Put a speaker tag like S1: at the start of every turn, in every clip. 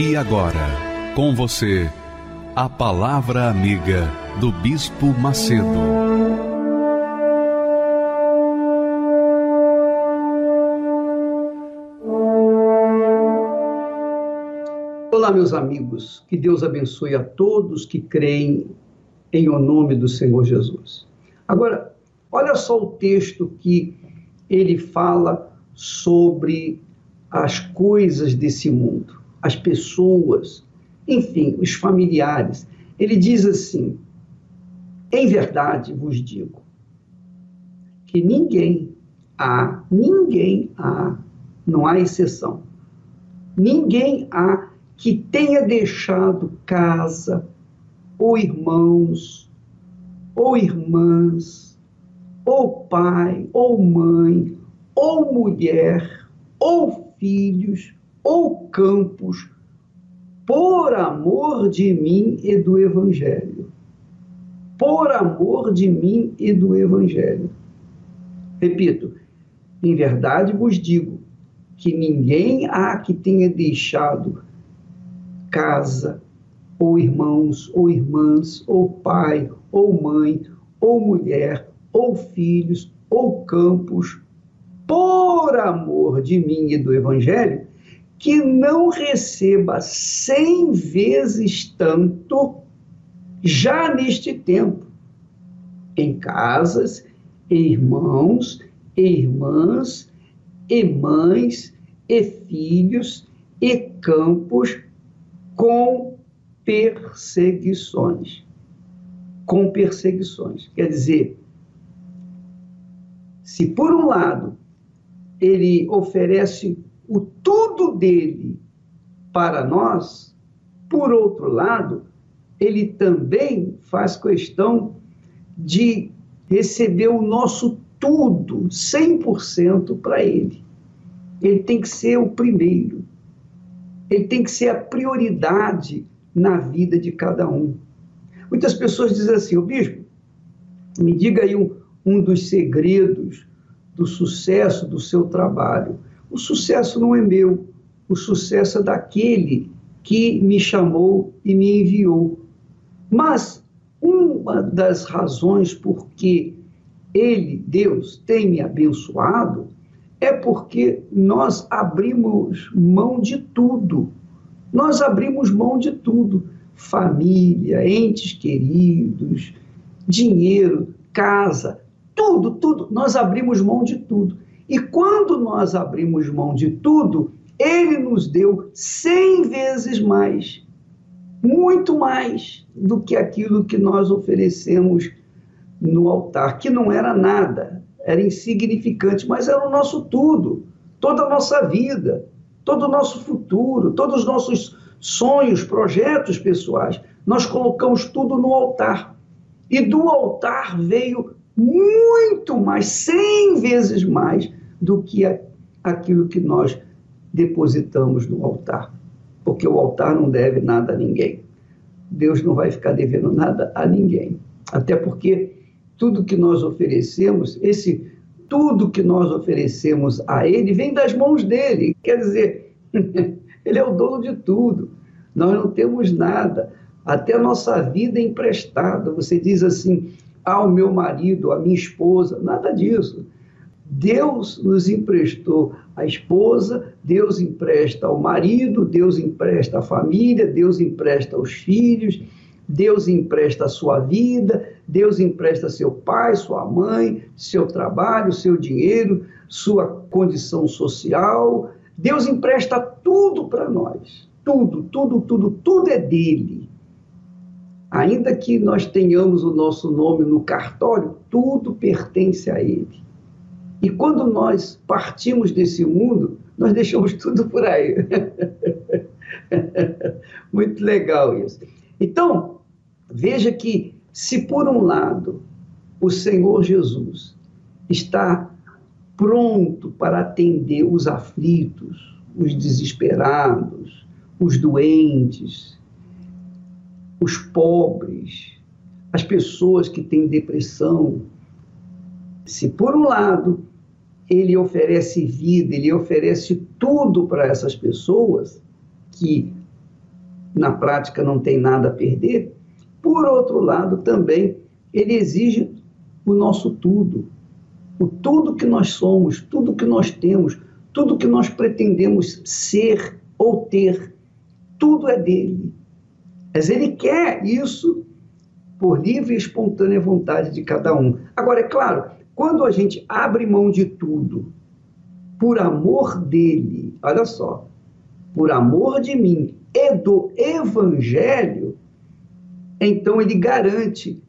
S1: E agora, com você, a Palavra Amiga do Bispo Macedo.
S2: Olá, meus amigos, que Deus abençoe a todos que creem em o nome do Senhor Jesus. Agora, olha só o texto que ele fala sobre as coisas desse mundo as pessoas, enfim, os familiares. Ele diz assim: em verdade vos digo que ninguém há, ninguém há, não há exceção, ninguém há que tenha deixado casa, ou irmãos, ou irmãs, ou pai, ou mãe, ou mulher, ou filhos, ou campos, por amor de mim e do Evangelho. Por amor de mim e do Evangelho. Repito, em verdade vos digo que ninguém há que tenha deixado casa, ou irmãos, ou irmãs, ou pai, ou mãe, ou mulher, ou filhos, ou campos, por amor de mim e do Evangelho, que não receba cem vezes tanto já neste tempo, em casas, irmãos, irmãs, e mães, e filhos, e campos, com perseguições. Com perseguições. Quer dizer, se por um lado ele oferece o tudo dele para nós, por outro lado, ele também faz questão de receber o nosso tudo, 100% para ele. Ele tem que ser o primeiro. Ele tem que ser a prioridade na vida de cada um. Muitas pessoas dizem assim, o bispo, me diga aí um, um dos segredos do sucesso do seu trabalho. O sucesso não é meu, o sucesso é daquele que me chamou e me enviou. Mas uma das razões por que ele, Deus, tem me abençoado é porque nós abrimos mão de tudo. Nós abrimos mão de tudo. Família, entes queridos, dinheiro, casa, tudo, tudo. Nós abrimos mão de tudo. E quando nós abrimos mão de tudo, ele nos deu cem vezes mais, muito mais do que aquilo que nós oferecemos no altar, que não era nada, era insignificante, mas era o nosso tudo, toda a nossa vida, todo o nosso futuro, todos os nossos sonhos, projetos pessoais. Nós colocamos tudo no altar. E do altar veio muito mais, cem vezes mais do que aquilo que nós depositamos no altar. Porque o altar não deve nada a ninguém. Deus não vai ficar devendo nada a ninguém. Até porque tudo que nós oferecemos, esse tudo que nós oferecemos a Ele vem das mãos dele. Quer dizer, Ele é o dono de tudo. Nós não temos nada. Até a nossa vida é emprestada. Você diz assim, ao ah, meu marido, a minha esposa, nada disso. Deus nos emprestou a esposa, Deus empresta ao marido, Deus empresta a família, Deus empresta os filhos, Deus empresta a sua vida, Deus empresta seu pai, sua mãe, seu trabalho, seu dinheiro, sua condição social. Deus empresta tudo para nós. Tudo, tudo, tudo, tudo é dele. Ainda que nós tenhamos o nosso nome no cartório, tudo pertence a ele. E quando nós partimos desse mundo, nós deixamos tudo por aí. Muito legal isso. Então, veja que, se por um lado o Senhor Jesus está pronto para atender os aflitos, os desesperados, os doentes, os pobres, as pessoas que têm depressão. Se por um lado ele oferece vida, ele oferece tudo para essas pessoas que na prática não tem nada a perder, por outro lado também ele exige o nosso tudo, o tudo que nós somos, tudo que nós temos, tudo que nós pretendemos ser ou ter, tudo é dele. Mas ele quer isso por livre e espontânea vontade de cada um. Agora, é claro, quando a gente abre mão de tudo por amor dele, olha só, por amor de mim e do evangelho, então ele garante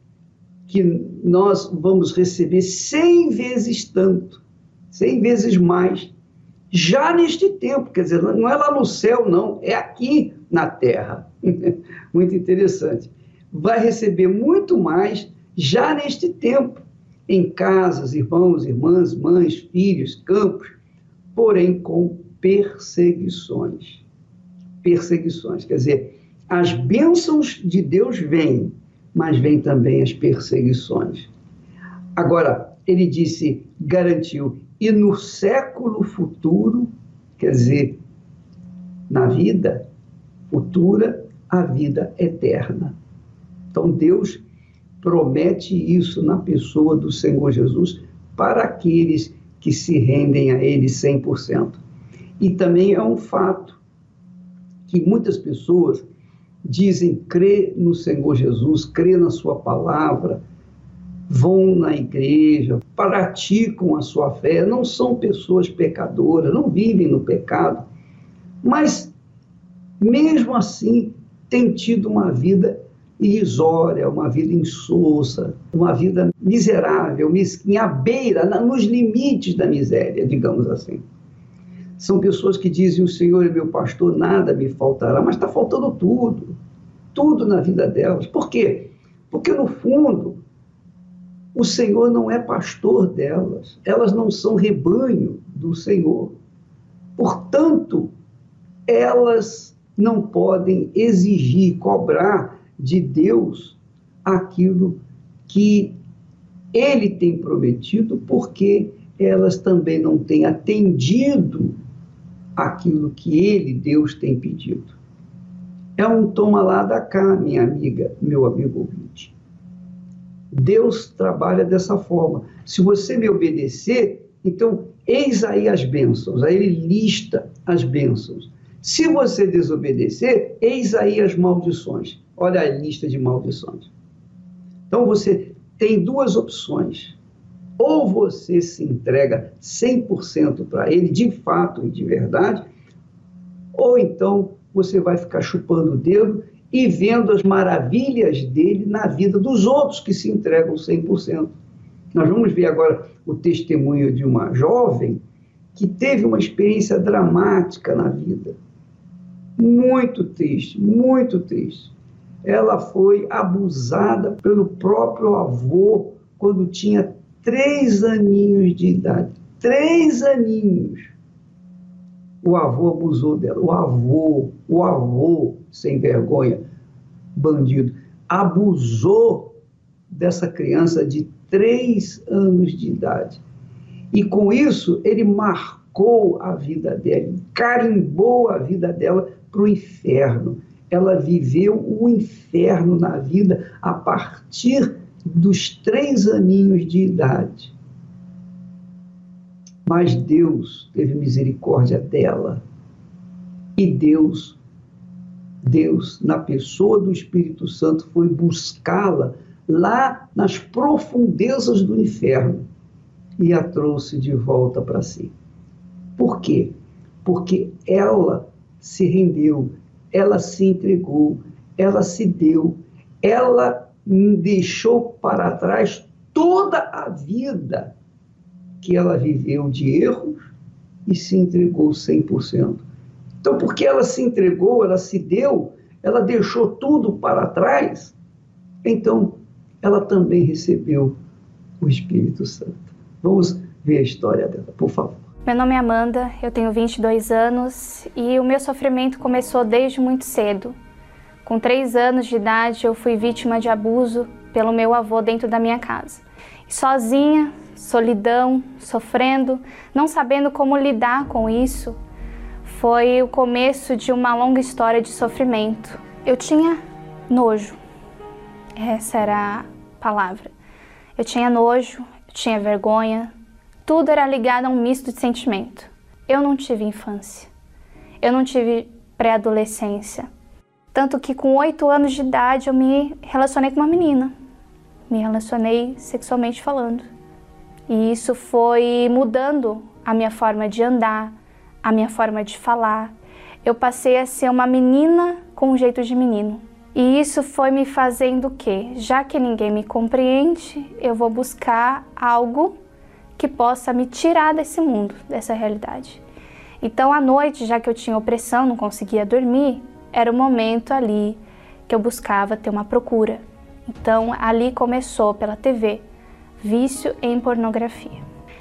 S2: que nós vamos receber cem vezes tanto, cem vezes mais, já neste tempo, quer dizer, não é lá no céu, não, é aqui na terra. muito interessante. Vai receber muito mais já neste tempo, em casas, irmãos, irmãs, mães, filhos, campos, porém com perseguições. Perseguições, quer dizer, as bênçãos de Deus vêm, mas vêm também as perseguições. Agora, ele disse, garantiu, e no século futuro, quer dizer, na vida futura, a vida eterna. Então, Deus promete isso na pessoa do Senhor Jesus para aqueles que se rendem a Ele 100%. E também é um fato que muitas pessoas dizem crer no Senhor Jesus, crer na Sua palavra, vão na igreja, praticam a sua fé, não são pessoas pecadoras, não vivem no pecado, mas mesmo assim têm tido uma vida irrisória, uma vida insossa, uma vida miserável, mesquinha, à beira, nos limites da miséria, digamos assim. São pessoas que dizem: O Senhor é meu pastor, nada me faltará, mas está faltando tudo, tudo na vida delas. Por quê? Porque, no fundo, o Senhor não é pastor delas, elas não são rebanho do Senhor. Portanto, elas não podem exigir, cobrar de Deus aquilo que ele tem prometido, porque elas também não têm atendido aquilo que ele, Deus, tem pedido. É um toma lá da cá, minha amiga, meu amigo ouvinte. Deus trabalha dessa forma. Se você me obedecer, então eis aí as bênçãos. Aí ele lista as bênçãos. Se você desobedecer, eis aí as maldições. Olha a lista de maldições. Então você tem duas opções. Ou você se entrega 100% para ele, de fato e de verdade, ou então você vai ficar chupando o dedo e vendo as maravilhas dele na vida dos outros que se entregam 100%. Nós vamos ver agora o testemunho de uma jovem que teve uma experiência dramática na vida. Muito triste, muito triste. Ela foi abusada pelo próprio avô quando tinha três aninhos de idade. Três aninhos. O avô abusou dela. O avô, o avô, sem vergonha, bandido, abusou dessa criança de três anos de idade. E com isso, ele marcou a vida dela, carimbou a vida dela para o inferno. Ela viveu o inferno na vida a partir dos três aninhos de idade. Mas Deus teve misericórdia dela. E Deus, Deus, na pessoa do Espírito Santo, foi buscá-la lá nas profundezas do inferno e a trouxe de volta para si. Por quê? Porque ela se rendeu, ela se entregou, ela se deu, ela deixou para trás toda a vida que ela viveu de erros e se entregou 100%. Então, porque ela se entregou, ela se deu, ela deixou tudo para trás, então ela também recebeu o Espírito Santo. Vamos ver a história dela, por favor.
S3: Meu nome é Amanda, eu tenho 22 anos e o meu sofrimento começou desde muito cedo. Com 3 anos de idade, eu fui vítima de abuso pelo meu avô dentro da minha casa. E sozinha, solidão, sofrendo, não sabendo como lidar com isso, foi o começo de uma longa história de sofrimento. Eu tinha nojo, essa era a palavra. Eu tinha nojo, eu tinha vergonha, tudo era ligado a um misto de sentimento. Eu não tive infância, eu não tive pré-adolescência. Tanto que com oito anos de idade eu me relacionei com uma menina. Me relacionei sexualmente falando. E isso foi mudando a minha forma de andar, a minha forma de falar. Eu passei a ser uma menina com um jeito de menino. E isso foi me fazendo o quê? Já que ninguém me compreende, eu vou buscar algo que possa me tirar desse mundo, dessa realidade. Então, à noite, já que eu tinha opressão, não conseguia dormir, era o momento ali que eu buscava ter uma procura. Então, ali começou pela TV, vício em pornografia.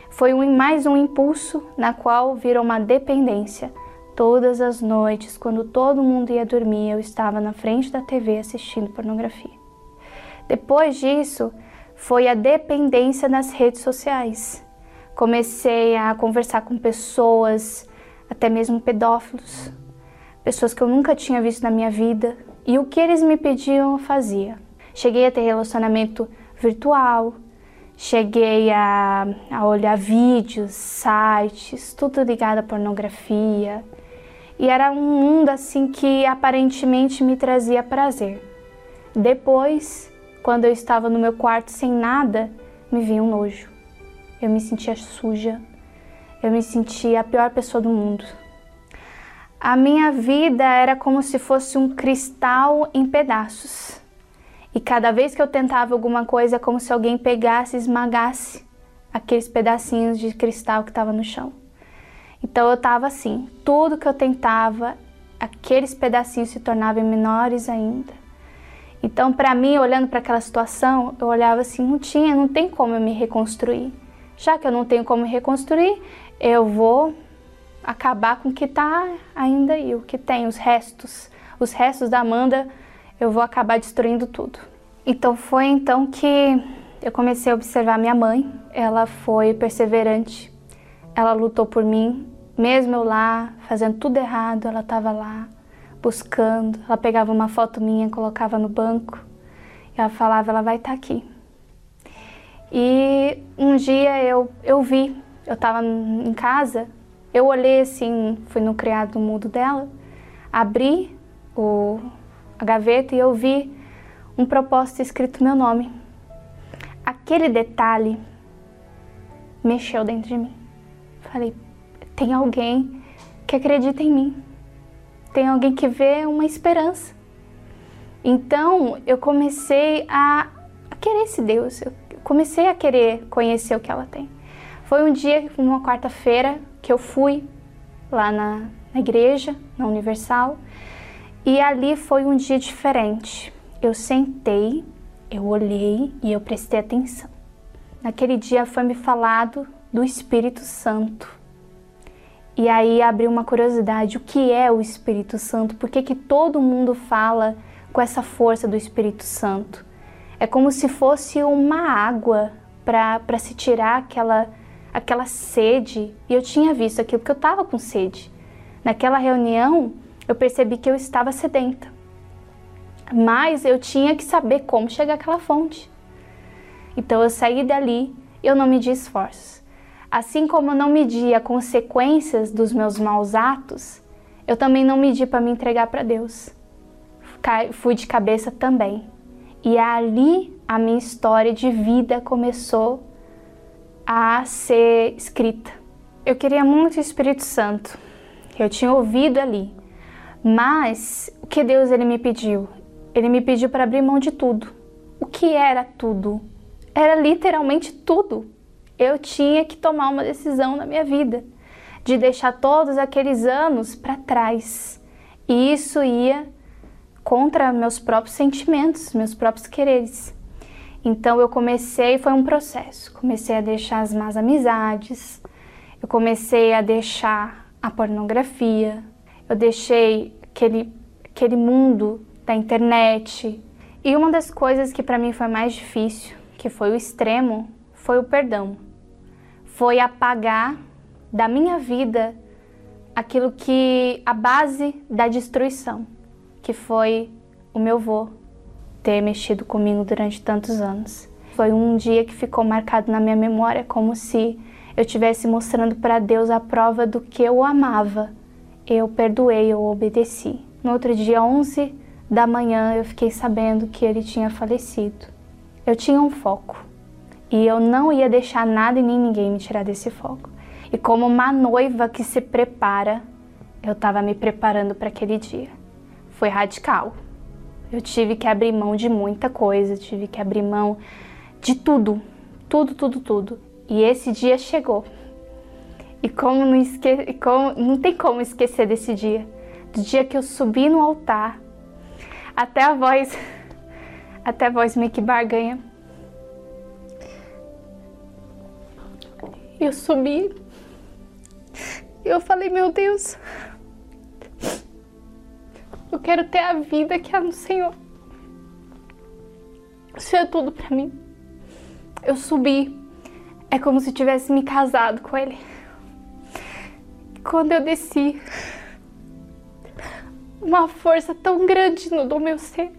S3: Foi um, mais um impulso na qual virou uma dependência Todas as noites, quando todo mundo ia dormir, eu estava na frente da TV assistindo pornografia. Depois disso, foi a dependência nas redes sociais. Comecei a conversar com pessoas, até mesmo pedófilos, pessoas que eu nunca tinha visto na minha vida, e o que eles me pediam eu fazia. Cheguei a ter relacionamento virtual, cheguei a, a olhar vídeos, sites, tudo ligado à pornografia. E era um mundo assim que aparentemente me trazia prazer. Depois, quando eu estava no meu quarto sem nada, me vinha um nojo. Eu me sentia suja. Eu me sentia a pior pessoa do mundo. A minha vida era como se fosse um cristal em pedaços. E cada vez que eu tentava alguma coisa, é como se alguém pegasse e esmagasse aqueles pedacinhos de cristal que estava no chão. Então eu estava assim, tudo que eu tentava, aqueles pedacinhos se tornavam menores ainda. Então, para mim, olhando para aquela situação, eu olhava assim, não tinha, não tem como eu me reconstruir. Já que eu não tenho como reconstruir, eu vou acabar com o que está ainda aí, o que tem, os restos. Os restos da Amanda, eu vou acabar destruindo tudo. Então foi então que eu comecei a observar minha mãe. Ela foi perseverante, ela lutou por mim, mesmo eu lá fazendo tudo errado, ela estava lá buscando. Ela pegava uma foto minha, colocava no banco e ela falava: ela vai estar tá aqui. E um dia eu, eu vi, eu estava em casa, eu olhei assim, fui no criado mudo dela, abri o, a gaveta e eu vi um propósito escrito meu nome. Aquele detalhe mexeu dentro de mim. Falei, tem alguém que acredita em mim. Tem alguém que vê uma esperança. Então eu comecei a, a querer esse Deus. Eu comecei a querer conhecer o que ela tem. Foi um dia, uma quarta-feira, que eu fui lá na, na igreja, na Universal, e ali foi um dia diferente. Eu sentei, eu olhei e eu prestei atenção. Naquele dia foi me falado do Espírito Santo. E aí abriu uma curiosidade, o que é o Espírito Santo? Por que, que todo mundo fala com essa força do Espírito Santo? É como se fosse uma água para se tirar aquela, aquela sede. E eu tinha visto aquilo porque eu estava com sede. Naquela reunião, eu percebi que eu estava sedenta. Mas eu tinha que saber como chegar àquela fonte. Então eu saí dali eu não medi esforços. Assim como eu não as consequências dos meus maus atos, eu também não medi para me entregar para Deus. Fui de cabeça também. E ali a minha história de vida começou a ser escrita. Eu queria muito o Espírito Santo. Eu tinha ouvido ali. Mas o que Deus ele me pediu? Ele me pediu para abrir mão de tudo. O que era tudo? Era literalmente tudo eu tinha que tomar uma decisão na minha vida. de deixar todos aqueles anos para trás. E isso ia contra meus próprios sentimentos, meus próprios quereres. Então eu comecei, foi um processo. Comecei a deixar as más amizades, eu comecei a deixar a pornografia, eu deixei aquele, aquele mundo da internet. E uma das coisas que para mim foi mais difícil, que foi o extremo, foi o perdão. Foi apagar da minha vida aquilo que a base da destruição, que foi o meu vô ter mexido comigo durante tantos anos. Foi um dia que ficou marcado na minha memória como se eu estivesse mostrando para Deus a prova do que eu amava. Eu perdoei, eu obedeci. No outro dia, 11 da manhã, eu fiquei sabendo que ele tinha falecido. Eu tinha um foco e eu não ia deixar nada e nem ninguém me tirar desse foco. E como uma noiva que se prepara, eu estava me preparando para aquele dia. Foi radical. Eu tive que abrir mão de muita coisa, tive que abrir mão de tudo, tudo, tudo, tudo. E esse dia chegou. E como não, esque... como... não tem como esquecer desse dia. Do dia que eu subi no altar, até a voz, até a voz meio que barganha. Eu subi eu falei, meu Deus, eu quero ter a vida que há no Senhor. Isso é tudo para mim. Eu subi é como se tivesse me casado com ele. Quando eu desci, uma força tão grande no meu ser.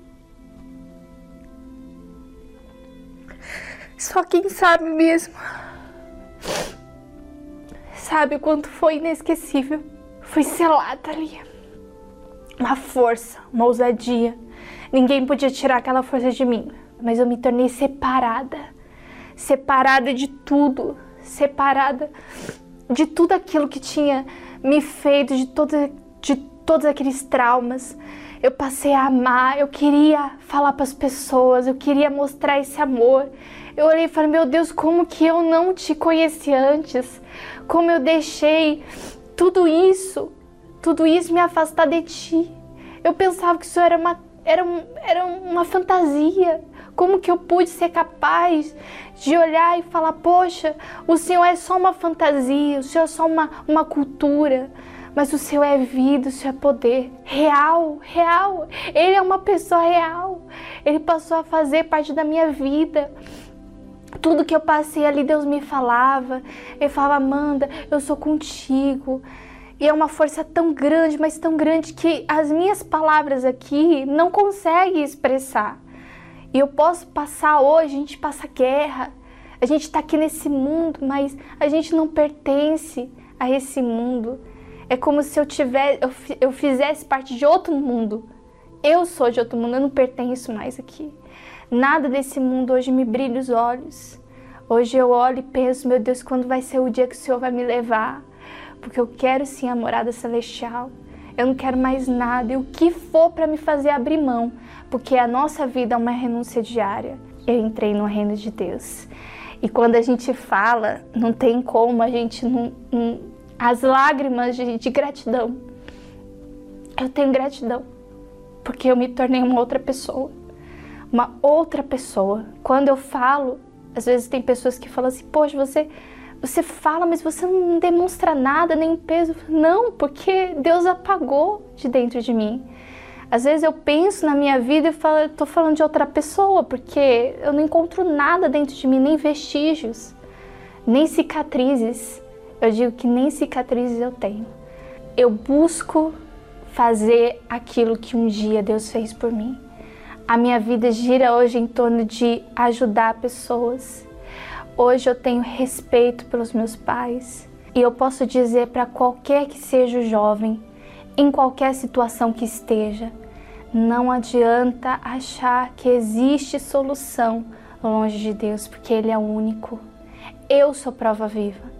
S3: Só quem sabe mesmo. Sabe o quanto foi inesquecível. Fui selada ali. Uma força, uma ousadia. Ninguém podia tirar aquela força de mim. Mas eu me tornei separada separada de tudo, separada de tudo aquilo que tinha me feito, de, todo, de todos aqueles traumas. Eu passei a amar, eu queria falar para as pessoas, eu queria mostrar esse amor. Eu olhei e falei: Meu Deus, como que eu não te conheci antes? Como eu deixei tudo isso, tudo isso me afastar de ti. Eu pensava que isso era uma, era, era uma fantasia. Como que eu pude ser capaz de olhar e falar: Poxa, o Senhor é só uma fantasia, o Senhor é só uma, uma cultura, mas o Senhor é vida, o Senhor é poder real, real. Ele é uma pessoa real. Ele passou a fazer parte da minha vida. Tudo que eu passei ali, Deus me falava. Ele falava: Amanda, eu sou contigo. E é uma força tão grande, mas tão grande que as minhas palavras aqui não conseguem expressar. E eu posso passar hoje, a gente passa guerra, a gente está aqui nesse mundo, mas a gente não pertence a esse mundo. É como se eu tivesse, eu, eu fizesse parte de outro mundo. Eu sou de outro mundo, eu não pertenço mais aqui. Nada desse mundo hoje me brilha os olhos. Hoje eu olho e penso, meu Deus, quando vai ser o dia que o Senhor vai me levar? Porque eu quero sim a morada celestial. Eu não quero mais nada. E o que for para me fazer abrir mão porque a nossa vida é uma renúncia diária. Eu entrei no reino de Deus. E quando a gente fala, não tem como a gente não, não as lágrimas de, de gratidão. Eu tenho gratidão porque eu me tornei uma outra pessoa. Uma outra pessoa. Quando eu falo, às vezes tem pessoas que falam assim: "Poxa, você você fala, mas você não demonstra nada, nem peso". Não, porque Deus apagou de dentro de mim. Às vezes eu penso na minha vida e falo, tô falando de outra pessoa, porque eu não encontro nada dentro de mim, nem vestígios, nem cicatrizes. Eu digo que nem cicatrizes eu tenho. Eu busco fazer aquilo que um dia Deus fez por mim. A minha vida gira hoje em torno de ajudar pessoas. Hoje eu tenho respeito pelos meus pais e eu posso dizer para qualquer que seja o jovem, em qualquer situação que esteja, não adianta achar que existe solução longe de Deus, porque Ele é o único. Eu sou prova viva.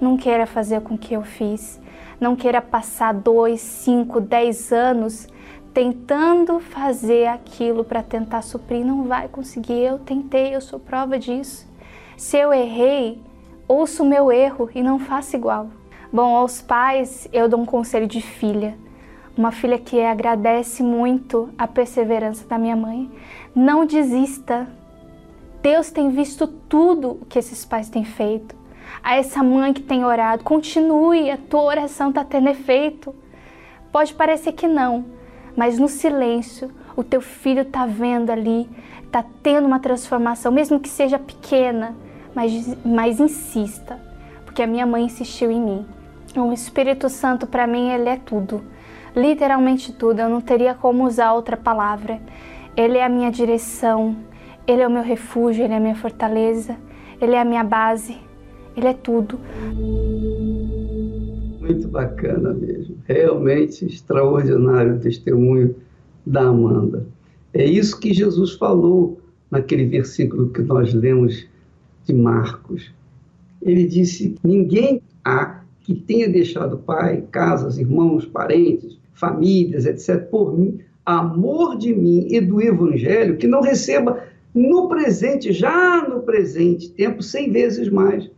S3: Não queira fazer com que eu fiz. Não queira passar dois, cinco, dez anos tentando fazer aquilo para tentar suprir. Não vai conseguir. Eu tentei, eu sou prova disso. Se eu errei, ouça o meu erro e não faça igual. Bom, aos pais eu dou um conselho de filha. Uma filha que agradece muito a perseverança da minha mãe. Não desista. Deus tem visto tudo que esses pais têm feito. A essa mãe que tem orado, continue, a tua oração está tendo efeito. Pode parecer que não, mas no silêncio, o teu filho está vendo ali, está tendo uma transformação, mesmo que seja pequena, mas, mas insista, porque a minha mãe insistiu em mim. O Espírito Santo, para mim, ele é tudo, literalmente tudo, eu não teria como usar outra palavra. Ele é a minha direção, ele é o meu refúgio, ele é a minha fortaleza, ele é a minha base, ele é tudo.
S2: Muito bacana mesmo, realmente extraordinário o testemunho da Amanda. É isso que Jesus falou naquele versículo que nós lemos de Marcos. Ele disse: Ninguém há que tenha deixado pai, casas, irmãos, parentes, famílias, etc., por mim, amor de mim e do Evangelho, que não receba no presente, já no presente tempo, cem vezes mais.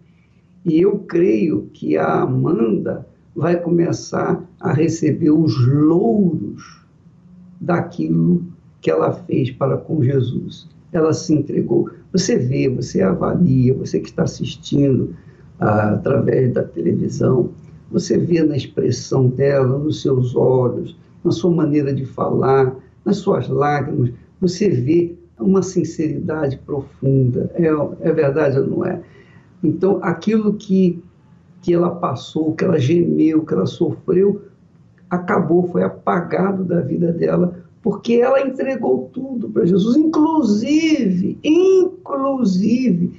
S2: E eu creio que a Amanda vai começar a receber os louros daquilo que ela fez para com Jesus. Ela se entregou. Você vê, você avalia, você que está assistindo ah, através da televisão, você vê na expressão dela, nos seus olhos, na sua maneira de falar, nas suas lágrimas, você vê uma sinceridade profunda. É, é verdade ou não é? Então, aquilo que, que ela passou, que ela gemeu, que ela sofreu, acabou, foi apagado da vida dela porque ela entregou tudo para Jesus, inclusive, inclusive,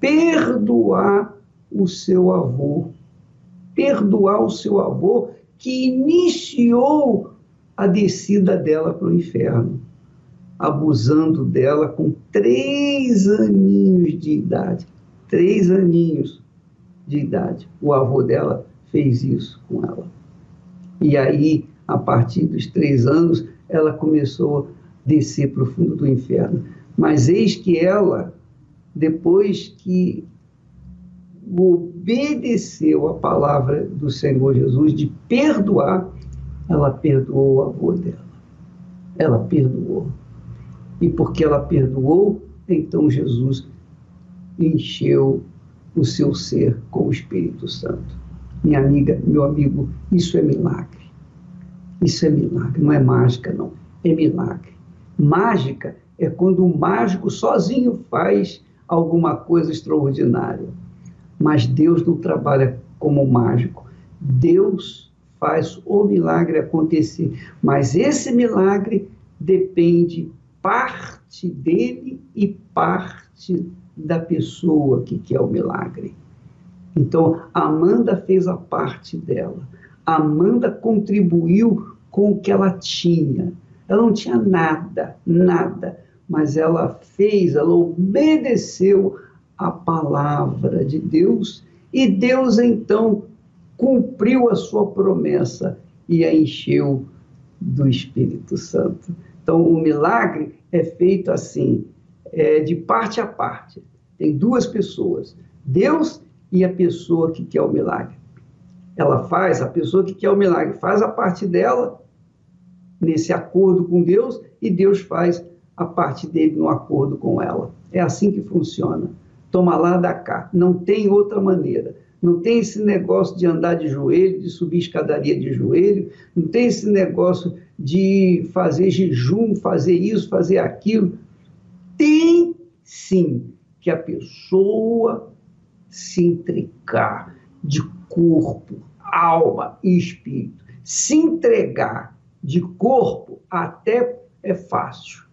S2: perdoar o seu avô, perdoar o seu avô que iniciou a descida dela para o inferno, abusando dela com três aninhos de idade, três aninhos de idade. O avô dela fez isso com ela. E aí, a partir dos três anos, ela começou a descer para o fundo do inferno. Mas eis que ela, depois que obedeceu a palavra do Senhor Jesus de perdoar, ela perdoou o avô dela. Ela perdoou. E porque ela perdoou, então Jesus encheu o seu ser com o Espírito Santo. Minha amiga, meu amigo, isso é milagre. Isso é milagre, não é mágica, não. É milagre. Mágica é quando o mágico sozinho faz alguma coisa extraordinária. Mas Deus não trabalha como mágico. Deus faz o milagre acontecer. Mas esse milagre depende parte dele e parte da pessoa que quer o milagre. Então, Amanda fez a parte dela. Amanda contribuiu com o que ela tinha. Ela não tinha nada, nada, mas ela fez, ela obedeceu a palavra de Deus e Deus então cumpriu a sua promessa e a encheu do Espírito Santo. Então, o milagre é feito assim, é, de parte a parte. Tem duas pessoas, Deus e a pessoa que quer o milagre ela faz, a pessoa que quer o milagre faz a parte dela nesse acordo com Deus e Deus faz a parte dele no acordo com ela. É assim que funciona. Toma lá, da cá. Não tem outra maneira. Não tem esse negócio de andar de joelho, de subir escadaria de joelho, não tem esse negócio de fazer jejum, fazer isso, fazer aquilo. Tem sim que a pessoa se entregar de corpo, alma e espírito. Se entregar de corpo até é fácil.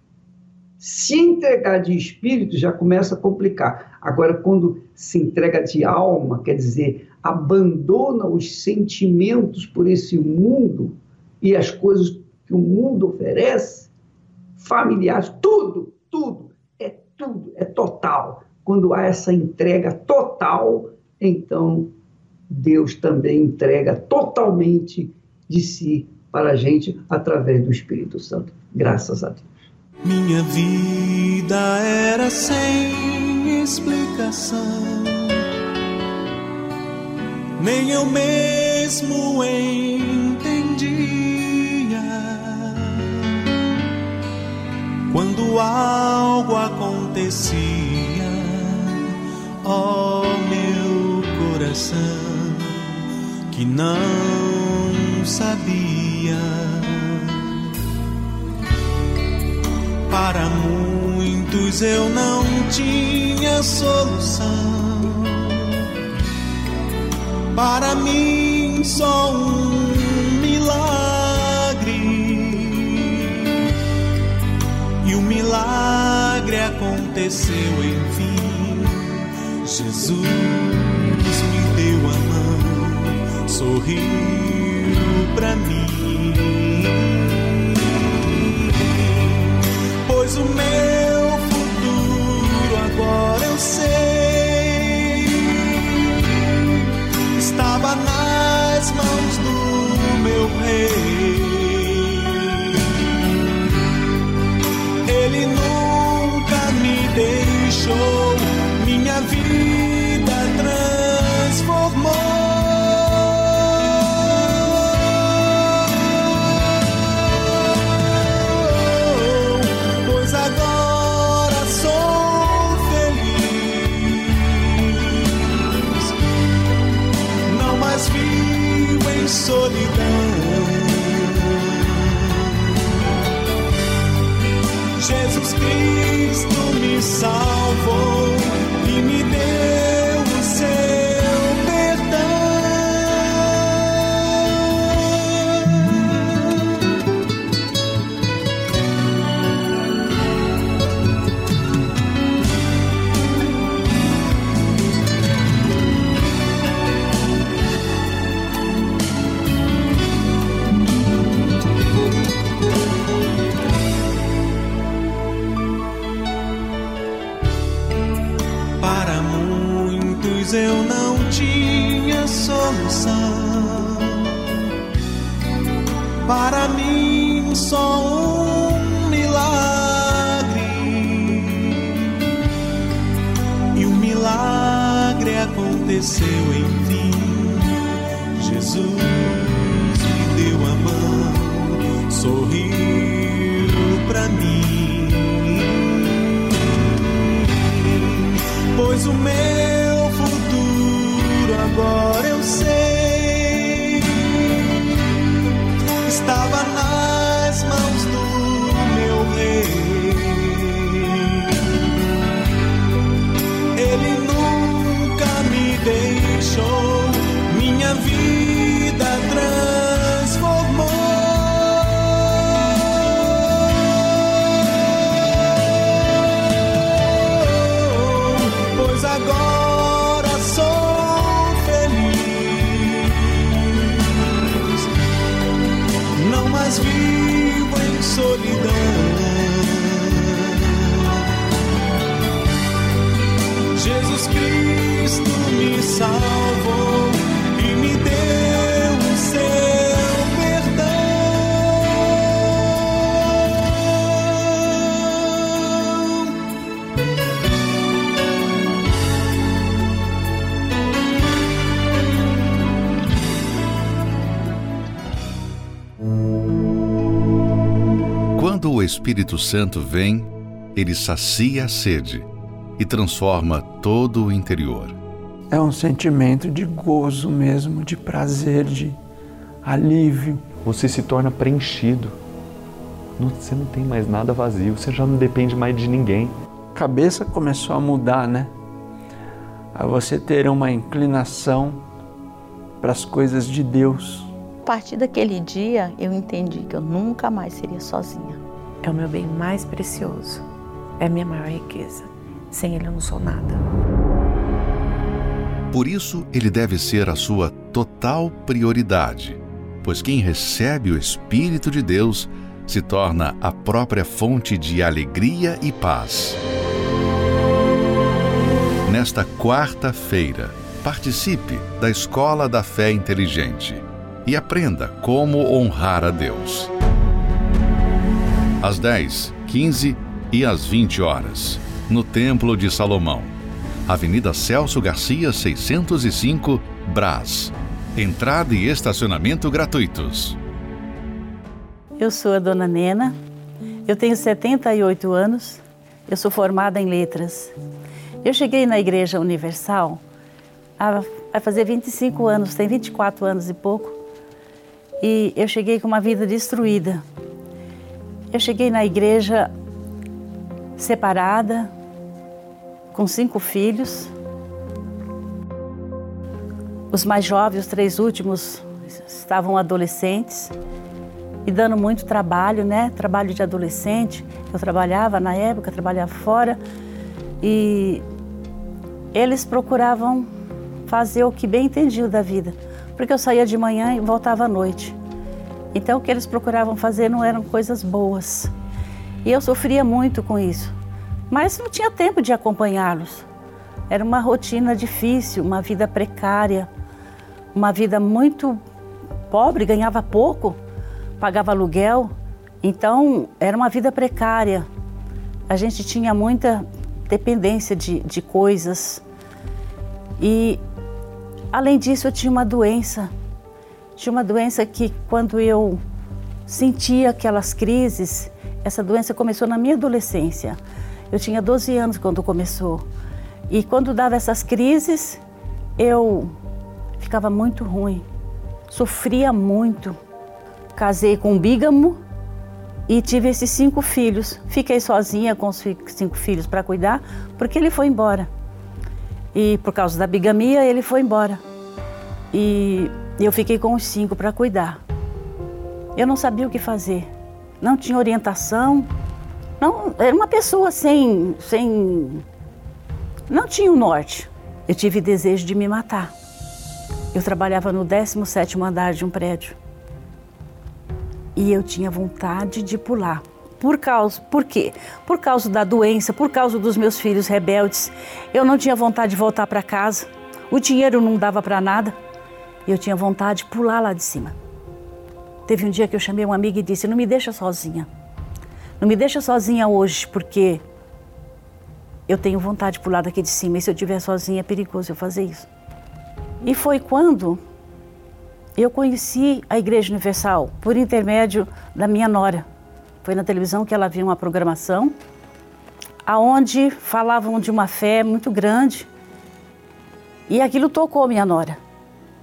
S2: Se entregar de espírito já começa a complicar. Agora, quando se entrega de alma, quer dizer, abandona os sentimentos por esse mundo e as coisas que o mundo oferece, familiares, tudo, tudo, é tudo, é total. Quando há essa entrega total, então Deus também entrega totalmente de si para a gente através do Espírito Santo. Graças a Deus.
S4: Minha vida era sem explicação. nem eu mesmo entendia. Quando algo acontecia, ó oh, meu coração, que não sabia. Para muitos eu não tinha solução para mim só um milagre. E o milagre aconteceu enfim. Jesus sorriu para mim. Pois o meu futuro agora eu sei. estava nas mãos do meu rei. Vida
S1: Espírito Santo vem, ele sacia a sede e transforma todo o interior.
S2: É um sentimento de gozo mesmo, de prazer, de alívio.
S5: Você se torna preenchido. Não- Você não tem mais nada vazio, você já não depende mais de ninguém.
S2: A cabeça começou a mudar, né? A você ter uma inclinação para as coisas de Deus.
S6: A partir daquele dia, eu entendi que eu nunca mais seria sozinha.
S7: É o meu bem mais precioso. É a minha maior riqueza. Sem ele eu não sou nada.
S1: Por isso, ele deve ser a sua total prioridade, pois quem recebe o Espírito de Deus se torna a própria fonte de alegria e paz. Nesta quarta-feira, participe da Escola da Fé Inteligente e aprenda como honrar a Deus. Às 10, 15 e às 20 horas, no Templo de Salomão.
S8: Avenida Celso Garcia, 605, Brás. Entrada e estacionamento gratuitos.
S9: Eu sou a dona Nena, eu tenho 78 anos, eu sou formada em letras. Eu cheguei na Igreja Universal há, fazer 25 anos, tem 24 anos e pouco, e eu cheguei com uma vida destruída. Eu cheguei na igreja separada, com cinco filhos. Os mais jovens, os três últimos, estavam adolescentes e dando muito trabalho, né? Trabalho de adolescente. Eu trabalhava na época, trabalhava fora e eles procuravam fazer o que bem entendiam da vida, porque eu saía de manhã e voltava à noite. Então o que eles procuravam fazer não eram coisas boas. E eu sofria muito com isso. Mas não tinha tempo de acompanhá-los. Era uma rotina difícil, uma vida precária, uma vida muito pobre, ganhava pouco pagava aluguel, então era uma vida precária. A gente tinha muita dependência de, de coisas. E, além disso, eu tinha uma doença. Tinha uma doença que, quando eu sentia aquelas crises, essa doença começou na minha adolescência. Eu tinha 12 anos quando começou. E quando dava essas crises, eu ficava muito ruim, sofria muito casei com um bígamo e tive esses cinco filhos. Fiquei sozinha com os cinco filhos para cuidar, porque ele foi embora. E por causa da bigamia, ele foi embora. E eu fiquei com os cinco para cuidar. Eu não sabia o que fazer. Não tinha orientação. Não, era uma pessoa sem, sem não tinha o um norte. Eu tive desejo de me matar. Eu trabalhava no 17º andar de um prédio e eu tinha vontade de pular. Por causa, por quê? Por causa da doença, por causa dos meus filhos rebeldes. Eu não tinha vontade de voltar para casa. O dinheiro não dava para nada. E eu tinha vontade de pular lá de cima. Teve um dia que eu chamei uma amiga e disse: "Não me deixa sozinha. Não me deixa sozinha hoje, porque eu tenho vontade de pular daqui de cima. E se eu estiver sozinha é perigoso eu fazer isso." E foi quando eu conheci a Igreja Universal por intermédio da minha nora. Foi na televisão que ela viu uma programação aonde falavam de uma fé muito grande e aquilo tocou minha nora.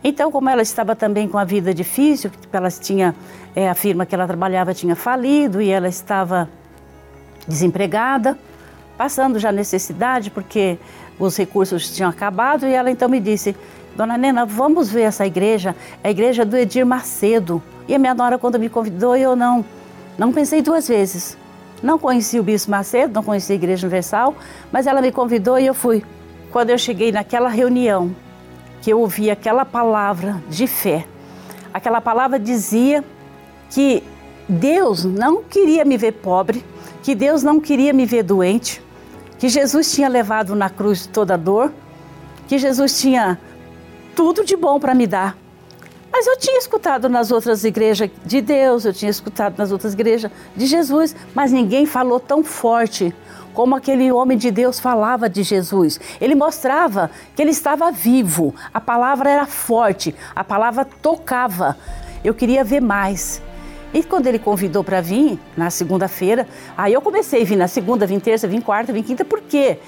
S9: Então, como ela estava também com a vida difícil, ela tinha é, a firma que ela trabalhava tinha falido e ela estava desempregada, passando já necessidade porque os recursos tinham acabado e ela então me disse: Dona Nena, vamos ver essa igreja, a igreja do Edir Macedo. E a minha nora, quando me convidou, eu não, não pensei duas vezes. Não conheci o Bispo Macedo, não conheci a Igreja Universal, mas ela me convidou e eu fui. Quando eu cheguei naquela reunião, que eu ouvi aquela palavra de fé, aquela palavra dizia que Deus não queria me ver pobre, que Deus não queria me ver doente, que Jesus tinha levado na cruz toda a dor, que Jesus tinha tudo de bom para me dar. Mas eu tinha escutado nas outras igrejas de Deus, eu tinha escutado nas outras igrejas de Jesus, mas ninguém falou tão forte como aquele homem de Deus falava de Jesus. Ele mostrava que ele estava vivo, a palavra era forte, a palavra tocava. Eu queria ver mais. E quando ele convidou para vir na segunda-feira, aí eu comecei a vir na segunda, vim terça, vim quarta, vim quinta, por quê?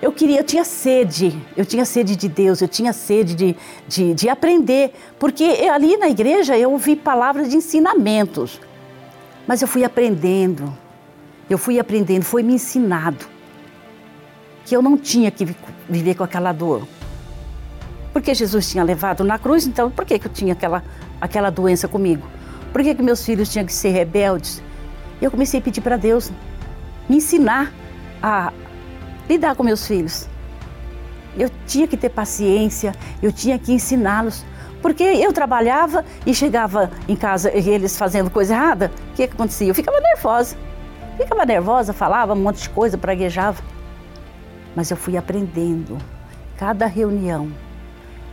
S9: Eu queria, eu tinha sede, eu tinha sede de Deus, eu tinha sede de, de, de aprender, porque ali na igreja eu ouvi palavras de ensinamentos, mas eu fui aprendendo, eu fui aprendendo, foi me ensinado que eu não tinha que viver com aquela dor. Porque Jesus tinha levado na cruz, então por que, que eu tinha aquela, aquela doença comigo? Por que, que meus filhos tinham que ser rebeldes? Eu comecei a pedir para Deus me ensinar a, lidar com meus filhos. Eu tinha que ter paciência, eu tinha que ensiná-los. Porque eu trabalhava e chegava em casa e eles fazendo coisa errada, o que, que acontecia? Eu ficava nervosa. Ficava nervosa, falava um monte de coisa, praguejava. Mas eu fui aprendendo. Cada reunião,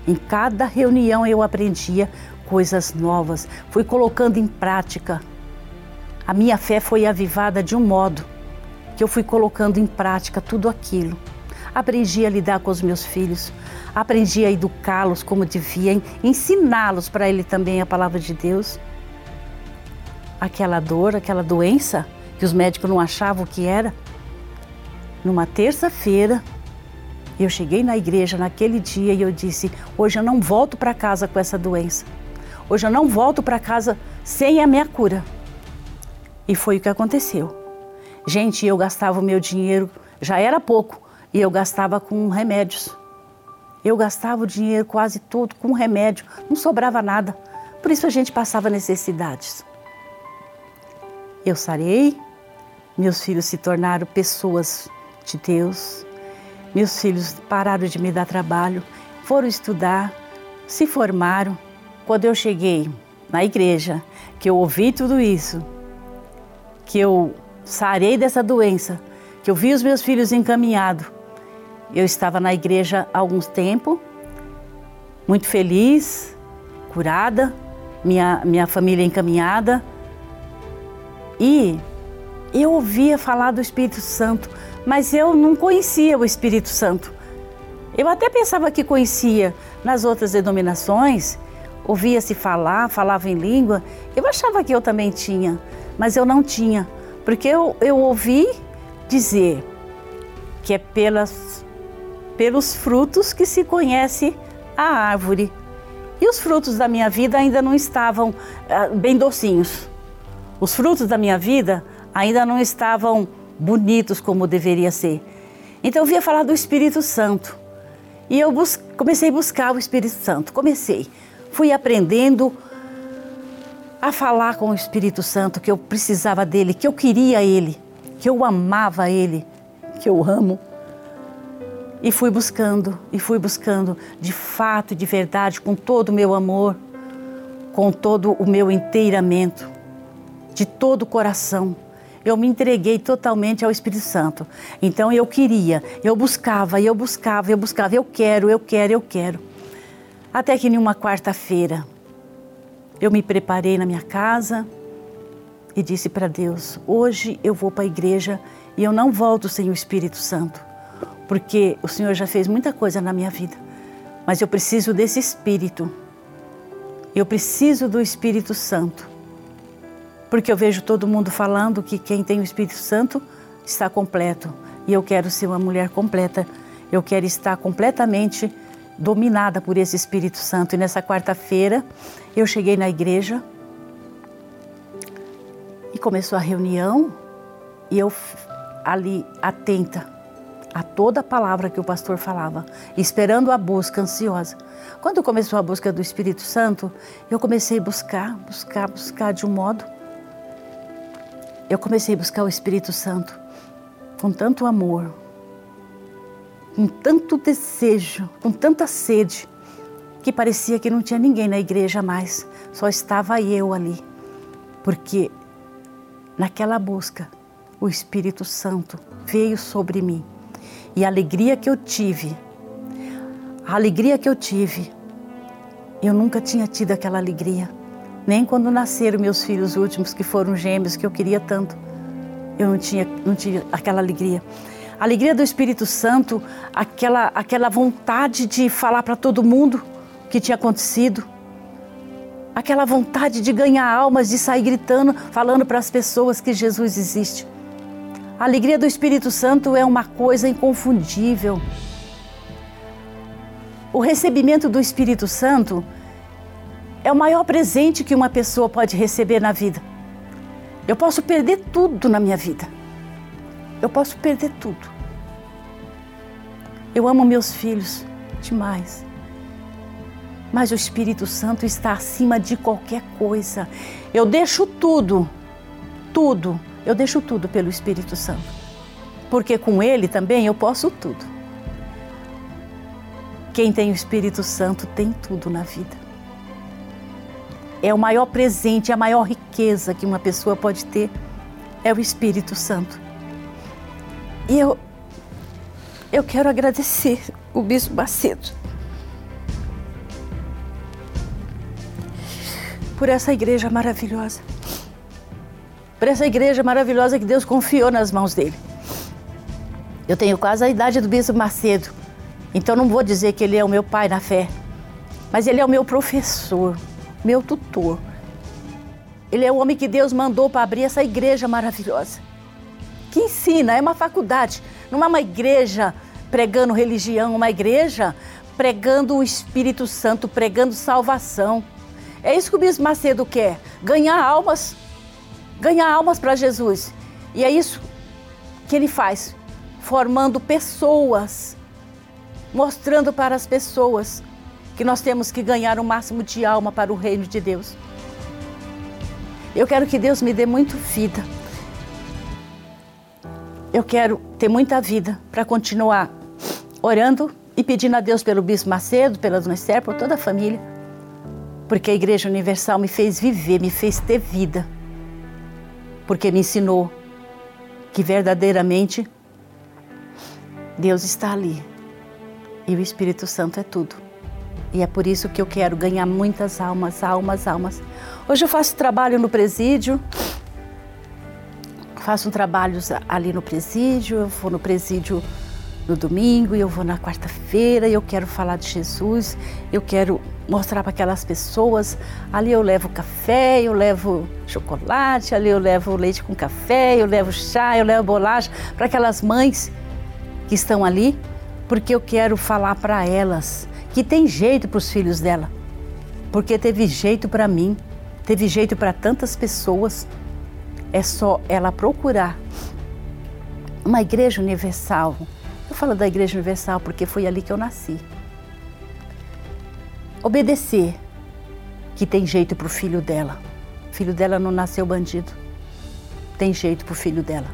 S9: em cada reunião eu aprendia coisas novas, fui colocando em prática. A minha fé foi avivada de um modo que eu fui colocando em prática tudo aquilo. aprendi a lidar com os meus filhos, aprendi a educá-los como devia, ensiná-los para ele também a palavra de Deus. Aquela dor, aquela doença que os médicos não achavam o que era. Numa terça-feira, eu cheguei na igreja naquele dia e eu disse: hoje eu não volto para casa com essa doença. Hoje eu não volto para casa sem a minha cura. E foi o que aconteceu. Gente, eu gastava o meu dinheiro, já era pouco, e eu gastava com remédios. Eu gastava o dinheiro quase todo com remédio, não sobrava nada. Por isso a gente passava necessidades. Eu sarei, meus filhos se tornaram pessoas de Deus, meus filhos pararam de me dar trabalho, foram estudar, se formaram. Quando eu cheguei na igreja, que eu ouvi tudo isso, que eu sarei dessa doença, que eu vi os meus filhos encaminhados. Eu estava na igreja há algum tempo, muito feliz, curada, minha, minha família encaminhada. E eu ouvia falar do Espírito Santo, mas eu não conhecia o Espírito Santo. Eu até pensava que conhecia nas outras denominações, ouvia-se falar, falava em língua, eu achava que eu também tinha, mas eu não tinha. Porque eu, eu ouvi dizer que é pelas, pelos frutos que se conhece a árvore. E os frutos da minha vida ainda não estavam ah, bem docinhos. Os frutos da minha vida ainda não estavam bonitos como deveria ser. Então eu via falar do Espírito Santo. E eu comecei a buscar o Espírito Santo. Comecei. Fui aprendendo a falar com o Espírito Santo que eu precisava dele, que eu queria ele, que eu amava ele, que eu amo. E fui buscando, e fui buscando de fato e de verdade, com todo o meu amor, com todo o meu inteiramento, de todo o coração. Eu me entreguei totalmente ao Espírito Santo. Então eu queria, eu buscava, eu buscava, eu buscava, eu quero, eu quero, eu quero. Até que em uma quarta-feira, eu me preparei na minha casa e disse para Deus: hoje eu vou para a igreja e eu não volto sem o Espírito Santo, porque o Senhor já fez muita coisa na minha vida, mas eu preciso desse Espírito. Eu preciso do Espírito Santo. Porque eu vejo todo mundo falando que quem tem o Espírito Santo está completo. E eu quero ser uma mulher completa. Eu quero estar completamente dominada por esse Espírito Santo. E nessa quarta-feira eu cheguei na igreja e começou a reunião e eu ali atenta a toda a palavra que o pastor falava, esperando a busca ansiosa. Quando começou a busca do Espírito Santo, eu comecei a buscar, buscar, buscar de um modo. Eu comecei a buscar o Espírito Santo com tanto amor, com tanto desejo, com tanta sede, que parecia que não tinha ninguém na igreja mais, só estava eu ali. Porque naquela busca, o Espírito Santo veio sobre mim. E a alegria que eu tive, a alegria que eu tive, eu nunca tinha tido aquela alegria. Nem quando nasceram meus filhos últimos, que foram gêmeos, que eu queria tanto. Eu não tinha, não tinha aquela alegria a alegria do Espírito Santo, aquela, aquela vontade de falar para todo mundo o que tinha acontecido, aquela vontade de ganhar almas, de sair gritando, falando para as pessoas que Jesus existe. A alegria do Espírito Santo é uma coisa inconfundível. O recebimento do Espírito Santo é o maior presente que uma pessoa pode receber na vida. Eu posso perder tudo na minha vida eu posso perder tudo. Eu amo meus filhos demais. Mas o Espírito Santo está acima de qualquer coisa. Eu deixo tudo, tudo, eu deixo tudo pelo Espírito Santo. Porque com Ele também eu posso tudo. Quem tem o Espírito Santo tem tudo na vida. É o maior presente, a maior riqueza que uma pessoa pode ter é o Espírito Santo. E eu, eu quero agradecer o Bispo Macedo por essa igreja maravilhosa. Por essa igreja maravilhosa que Deus confiou nas mãos dele. Eu tenho quase a idade do Bispo Macedo, então não vou dizer que ele é o meu pai na fé, mas ele é o meu professor, meu tutor. Ele é o homem que Deus mandou para abrir essa igreja maravilhosa, que ensina, é uma faculdade, não é uma igreja pregando religião, uma igreja pregando o Espírito Santo, pregando salvação. É isso que o Bispo Macedo quer: ganhar almas, ganhar almas para Jesus. E é isso que ele faz, formando pessoas, mostrando para as pessoas que nós temos que ganhar o máximo de alma para o reino de Deus. Eu quero que Deus me dê muito vida. Eu quero ter muita vida para continuar orando e pedindo a Deus pelo Bispo Macedo, pela Dona Esther, por toda a família. Porque a Igreja Universal me fez viver, me fez ter vida. Porque me ensinou que verdadeiramente Deus está ali. E o Espírito Santo é tudo. E é por isso que eu quero ganhar muitas almas, almas, almas. Hoje eu faço trabalho no presídio. Faço um trabalho ali no presídio, eu vou no presídio no domingo, eu vou na quarta-feira, eu quero falar de Jesus, eu quero mostrar para aquelas pessoas. Ali eu levo café, eu levo chocolate, ali eu levo leite com café, eu levo chá, eu levo bolacha para aquelas mães que estão ali, porque eu quero falar para elas que tem jeito para os filhos dela. Porque teve jeito para mim, teve jeito para tantas pessoas. É só ela procurar uma igreja universal, eu falo da Igreja Universal porque foi ali que eu nasci. Obedecer, que tem jeito para o filho dela. O filho dela não nasceu bandido. Tem jeito para o filho dela.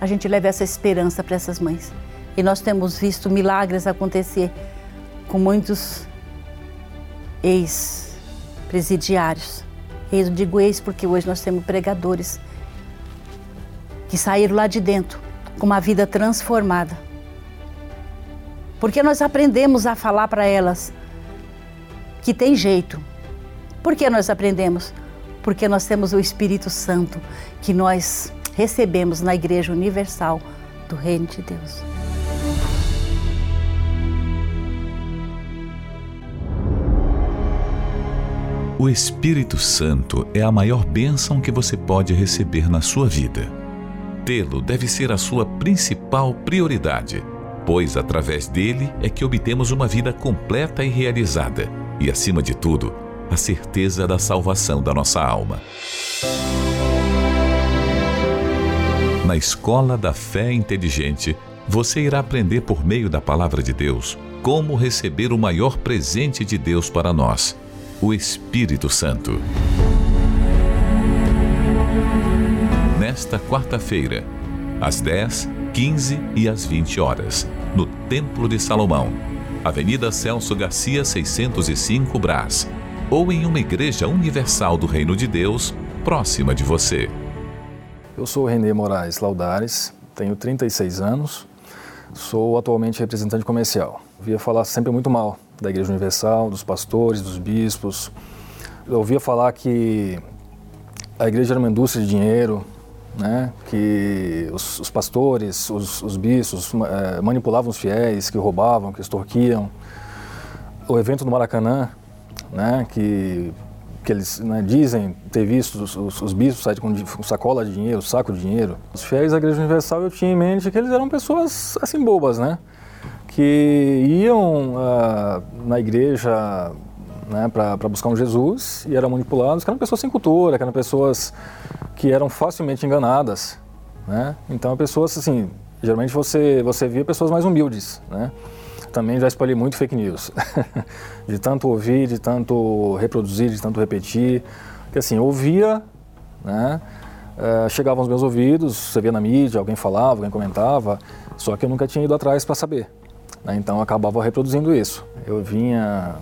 S9: A gente leva essa esperança para essas mães. E nós temos visto milagres acontecer com muitos ex-presidiários. Eu digo ex porque hoje nós temos pregadores que saíram lá de dentro com uma vida transformada porque nós aprendemos a falar para elas que tem jeito. Por que nós aprendemos? Porque nós temos o Espírito Santo que nós recebemos na Igreja Universal do Reino de Deus.
S8: O Espírito Santo é a maior bênção que você pode receber na sua vida. Tê-lo deve ser a sua principal prioridade pois através dele é que obtemos uma vida completa e realizada, e acima de tudo, a certeza da salvação da nossa alma. Na Escola da Fé Inteligente, você irá aprender por meio da Palavra de Deus como receber o maior presente de Deus para nós, o Espírito Santo. Nesta quarta-feira, às 10, 15 e às 20 horas, no Templo de Salomão, Avenida Celso Garcia 605 Brás, ou em uma igreja universal do Reino de Deus, próxima de você.
S10: Eu sou Renê Moraes Laudares, tenho 36 anos, sou atualmente representante comercial. Via falar sempre muito mal da Igreja Universal, dos pastores, dos bispos. Eu ouvia falar que a igreja era uma indústria de dinheiro, né, que os, os pastores, os, os bispos é, manipulavam os fiéis, que roubavam, que extorquiam. O evento do Maracanã, né, que, que eles né, dizem ter visto os, os, os bispos sair com, sacola de dinheiro, saco de dinheiro. Os fiéis da Igreja Universal, eu tinha em mente que eles eram pessoas assim bobas, né? Que iam uh, na igreja né, para buscar um Jesus e eram manipulados, que eram pessoas sem cultura, que eram pessoas que eram facilmente enganadas, né? Então, pessoas assim, geralmente você você via pessoas mais humildes, né? Também já espalhei muito fake news, de tanto ouvir, de tanto reproduzir, de tanto repetir, que assim ouvia, né? Uh, chegava aos meus ouvidos, você via na mídia, alguém falava, alguém comentava, só que eu nunca tinha ido atrás para saber. Né? Então eu acabava reproduzindo isso. Eu vinha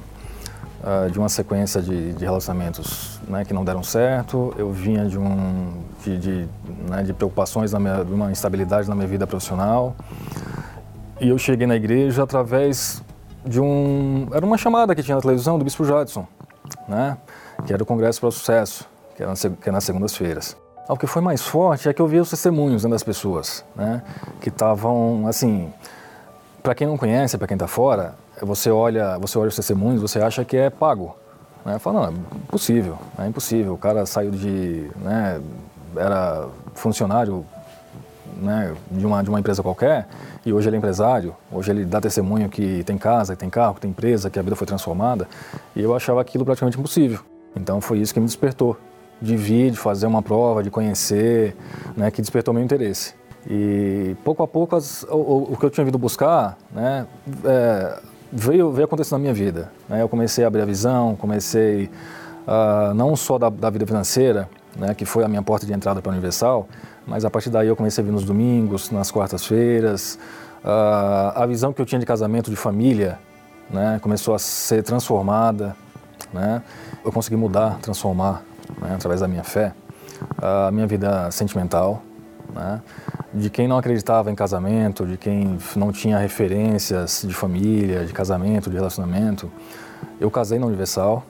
S10: uh, de uma sequência de, de relacionamentos né, que não deram certo. Eu vinha de, um, de, de, né, de preocupações, na minha, de uma instabilidade na minha vida profissional. E eu cheguei na igreja através de um... Era uma chamada que tinha na televisão do Bispo Jadson, né? que era o Congresso para o Sucesso, que era, que era nas segundas-feiras. O que foi mais forte é que eu vi os testemunhos né, das pessoas, né? Que estavam, assim, para quem não conhece, para quem está fora, você olha, você olha os testemunhos, você acha que é pago. Né? Fala, não, é impossível, é impossível. O cara saiu de, né, era funcionário né, de, uma, de uma empresa qualquer e hoje ele é empresário, hoje ele dá testemunho que tem casa, que tem carro, que tem empresa, que a vida foi transformada. E eu achava aquilo praticamente impossível. Então foi isso que me despertou de vir, de fazer uma prova, de conhecer, né, que despertou meu interesse. E pouco a pouco as, o, o, que eu tinha vindo buscar né, é, veio, veio acontecendo na minha vida. Né? Eu comecei a abrir a visão, comecei uh, não só da, da, vida financeira, né, que foi a minha porta de entrada para a Universal, mas a partir daí eu comecei a vir nos domingos, nas quartas-feiras. Uh, a visão que eu tinha de casamento, de família, né, começou a ser transformada. Né? Eu consegui mudar, transformar né, através da minha fé, a minha vida sentimental, né, de quem não acreditava em casamento, de quem não tinha referências de família, de casamento, de relacionamento. Eu casei na Universal.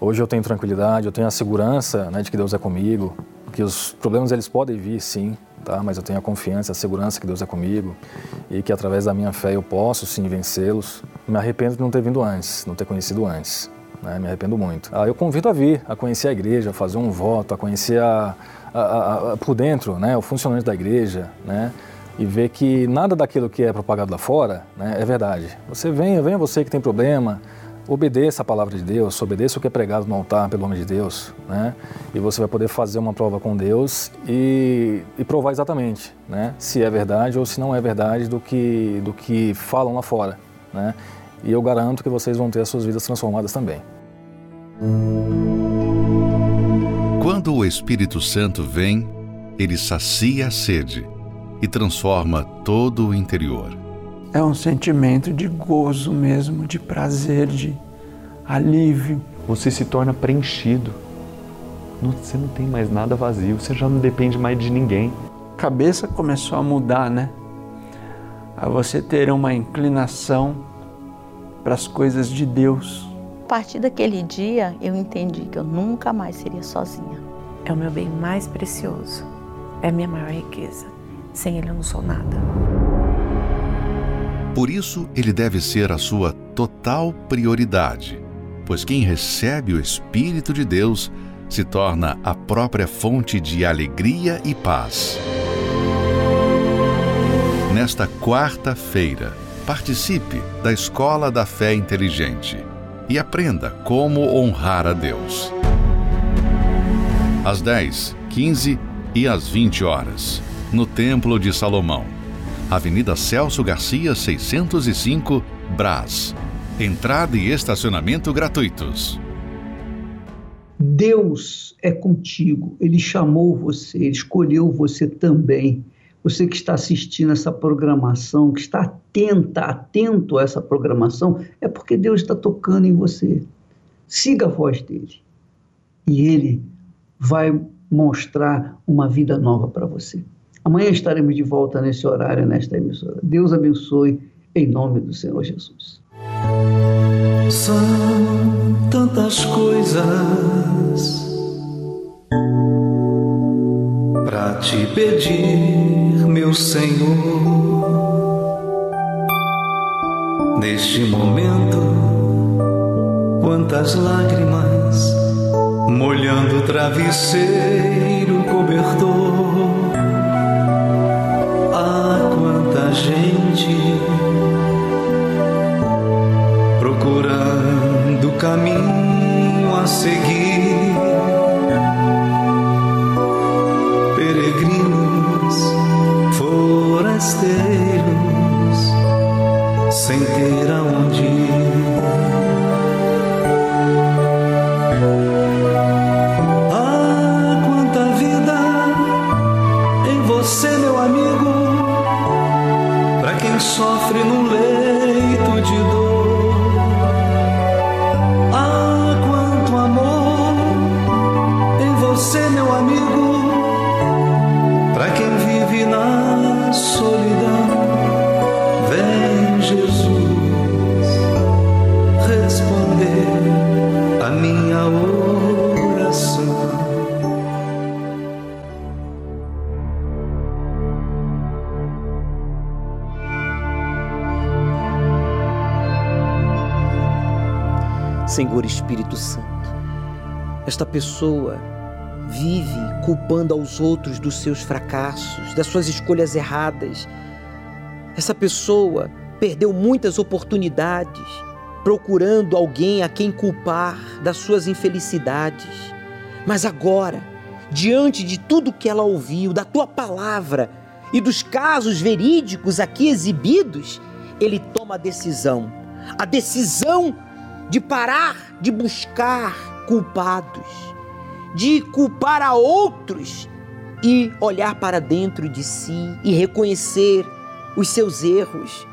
S10: Hoje eu tenho tranquilidade, eu tenho a segurança né, de que Deus é comigo, que os problemas eles podem vir, sim, tá? Mas eu tenho a confiança, a segurança que Deus é comigo e que através da minha fé eu posso sim vencê-los. Me arrependo de não ter vindo antes, não ter conhecido antes né? me arrependo muito. Ah, eu convido a vir, a conhecer a igreja, a fazer um voto, a conhecer a, a, a, por dentro né? o funcionamento da igreja, né? e ver que nada daquilo que é propagado lá fora né? é verdade. Você venha, venha você que tem problema, obedeça a palavra de Deus, obedeça o que é pregado no altar pelo nome de Deus, né? E você vai poder fazer uma prova com Deus e, e, provar exatamente, né? Se é verdade ou se não é verdade do que do que falam lá fora, né? E eu garanto que vocês vão ter as suas vidas transformadas também.
S1: Quando o Espírito Santo vem, ele sacia a sede e transforma todo o interior.
S2: É um sentimento de gozo mesmo, de prazer, de alívio.
S5: Você se torna preenchido. Você não tem mais nada vazio, você já não depende mais de ninguém.
S2: A cabeça começou a mudar, né? A você ter uma inclinação para as coisas de Deus.
S6: A partir daquele dia, eu entendi que eu nunca mais seria sozinha.
S7: É o meu bem mais precioso, é a minha maior riqueza. Sem ele eu não sou nada.
S1: Por isso, ele deve ser a sua total prioridade, pois quem recebe o Espírito de Deus se torna a própria fonte de alegria e paz. Nesta quarta-feira, participe da Escola da Fé Inteligente e aprenda como honrar a Deus. Às 10, 15 e às 20 horas, no Templo de Salomão, Avenida Celso Garcia, 605, Brás. Entrada e estacionamento gratuitos.
S2: Deus é contigo, Ele chamou você, Ele escolheu você também você que está assistindo essa programação, que está atenta, atento a essa programação, é porque Deus está tocando em você. Siga a voz dele. E ele vai mostrar uma vida nova para você. Amanhã estaremos de volta nesse horário, nesta emissora. Deus abençoe, em nome do Senhor Jesus.
S4: São tantas coisas para te pedir, meu Senhor. Neste momento, quantas lágrimas molhando o travesseiro cobertor. Ah, quanta gente procurando caminho a seguir sem
S11: Esta pessoa vive culpando aos outros dos seus fracassos, das suas escolhas erradas. Essa pessoa perdeu muitas oportunidades procurando alguém a quem culpar das suas infelicidades. Mas agora, diante de tudo que ela ouviu, da tua palavra e dos casos verídicos aqui exibidos, ele toma a decisão. A decisão de parar de buscar culpados, de culpar a outros e olhar para dentro de si e reconhecer os seus erros,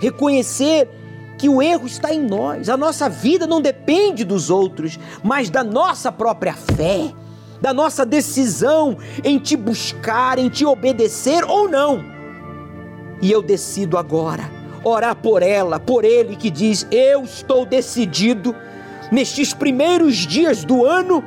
S11: reconhecer que o erro está em nós. A nossa vida não depende dos outros, mas da nossa própria fé, da nossa decisão em te buscar, em te obedecer ou não. E eu decido agora orar por ela, por ele que diz: Eu estou decidido, nestes primeiros dias do ano,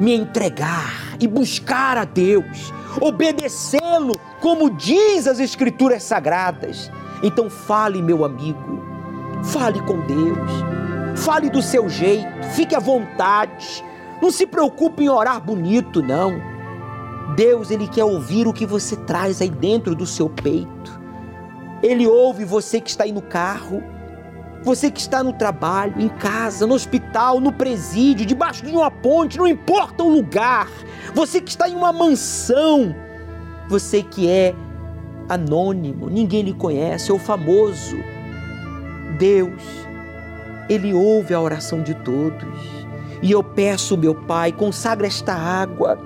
S11: me entregar e buscar a Deus, obedecê-lo, como diz as Escrituras Sagradas. Então fale, meu amigo, fale com Deus, fale do seu jeito, fique à vontade, não se preocupe em orar bonito, não. Deus, Ele quer ouvir o que você traz aí dentro do seu peito. Ele ouve você que está aí no carro, você que está no trabalho, em casa, no hospital, no presídio, debaixo de uma ponte, não importa o lugar. Você que está em uma mansão, você que é anônimo, ninguém lhe conhece, ou famoso. Deus, Ele ouve a oração de todos. E eu peço, meu Pai, consagra esta água,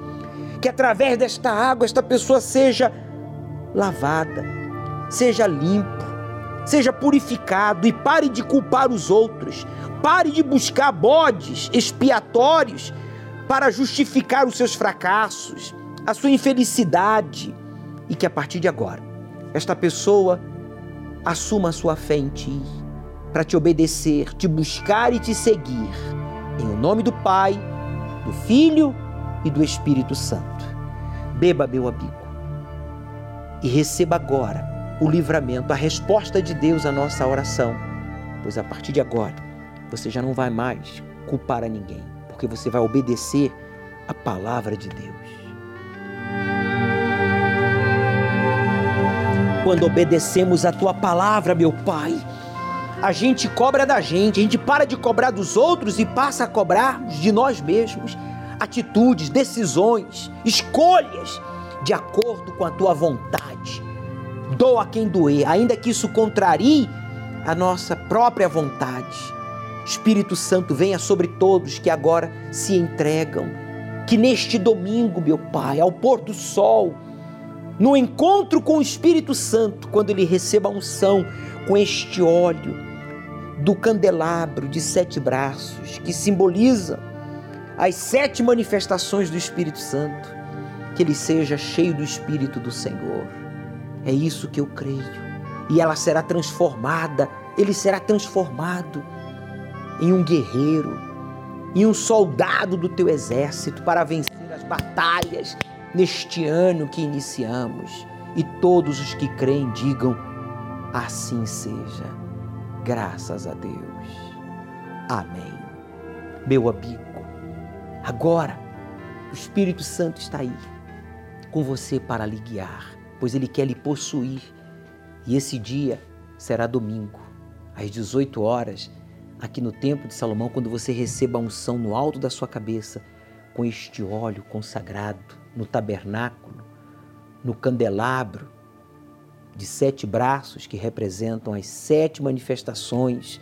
S11: que através desta água esta pessoa seja lavada, seja limpo, seja purificado e pare de culpar os outros. Pare de buscar bodes expiatórios para justificar os seus fracassos, a sua infelicidade e que a partir de agora esta pessoa assuma a sua fé em ti para te obedecer, te buscar e te seguir. Em nome do Pai, do Filho e do Espírito Santo. Beba, meu amigo, e receba agora o livramento, a resposta de Deus à nossa oração. Pois a partir de agora, você já não vai mais culpar a ninguém, porque você vai obedecer a palavra de Deus. Quando obedecemos a tua palavra, meu Pai, a gente cobra da gente, a gente para de cobrar dos outros e passa a cobrar de nós mesmos atitudes, decisões, escolhas de acordo com a tua vontade doa quem doer, ainda que isso contrarie a nossa própria vontade. Espírito Santo, venha sobre todos que agora se entregam. Que neste domingo, meu Pai, ao pôr do sol, no encontro com o Espírito Santo, quando ele receba a unção com este óleo do candelabro de sete braços, que simboliza as sete manifestações do Espírito Santo, que ele seja cheio do Espírito do Senhor é isso que eu creio. E ela será transformada, ele será transformado em um guerreiro, em um soldado do teu exército para vencer as batalhas neste ano que iniciamos. E todos os que creem digam: assim seja. Graças a Deus. Amém. Meu amigo, agora o Espírito Santo está aí com você para lhe guiar pois ele quer lhe possuir. E esse dia será domingo, às 18 horas, aqui no Templo de Salomão, quando você receba a unção no alto da sua cabeça, com este óleo consagrado no tabernáculo, no candelabro de sete braços que representam as sete manifestações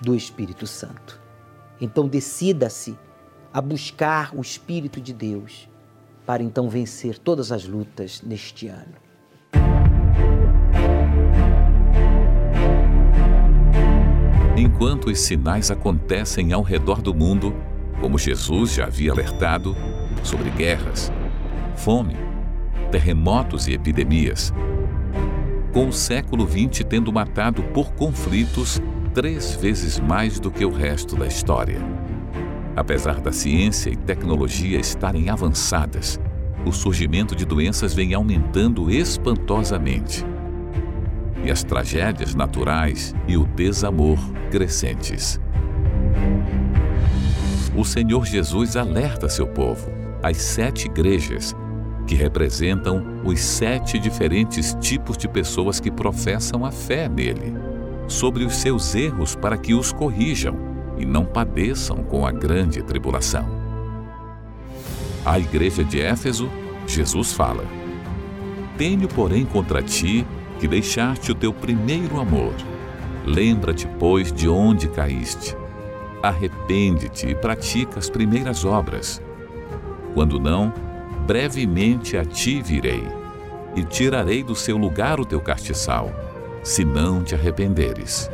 S11: do Espírito Santo. Então decida-se a buscar o Espírito de Deus para então vencer todas as lutas neste ano.
S8: Enquanto os sinais acontecem ao redor do mundo, como Jesus já havia alertado, sobre guerras, fome, terremotos e epidemias, com o século XX tendo matado por conflitos três vezes mais do que o resto da história. Apesar da ciência e tecnologia estarem avançadas, o surgimento de doenças vem aumentando espantosamente e as tragédias naturais e o desamor crescentes. o Senhor Jesus alerta seu povo, as sete igrejas, que representam os sete diferentes tipos de pessoas que professam a fé nele, sobre os seus erros para que os corrijam e não padeçam com a grande tribulação. À igreja de Éfeso, Jesus fala: Tenho, porém, contra ti que deixaste o teu primeiro amor. Lembra-te, pois, de onde caíste. Arrepende-te e pratica as primeiras obras. Quando não, brevemente a ti virei, e tirarei do seu lugar o teu castiçal, se não te arrependeres.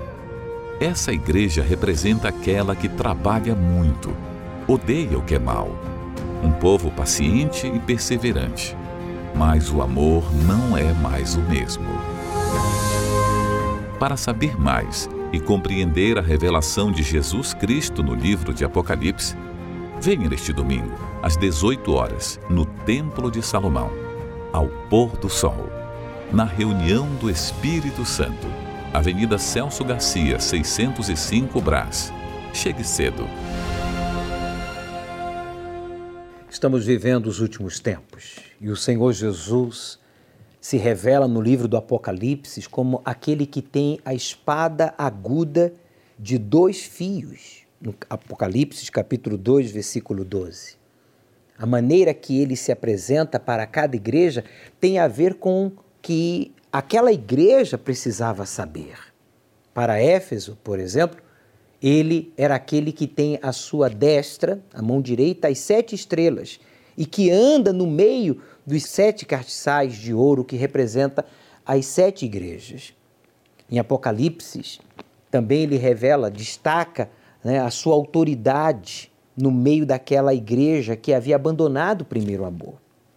S8: Essa igreja representa aquela que trabalha muito, odeia o que é mal, um povo paciente e perseverante. Mas o amor não é mais o mesmo. Para saber mais e compreender a revelação de Jesus Cristo no livro de Apocalipse, venha neste domingo, às 18 horas, no Templo de Salomão, ao pôr do sol, na reunião do Espírito Santo, Avenida Celso Garcia, 605 Brás. Chegue cedo.
S11: Estamos vivendo os últimos tempos e o Senhor Jesus se revela no livro do Apocalipse como aquele que tem a espada aguda de dois fios, no Apocalipse capítulo 2, versículo 12. A maneira que ele se apresenta para cada igreja tem a ver com que aquela igreja precisava saber. Para Éfeso, por exemplo, ele era aquele que tem a sua destra, a mão direita, as sete estrelas, e que anda no meio dos sete castiçais de ouro que representa as sete igrejas. Em Apocalipse, também ele revela, destaca né, a sua autoridade no meio daquela igreja que havia abandonado o primeiro amor.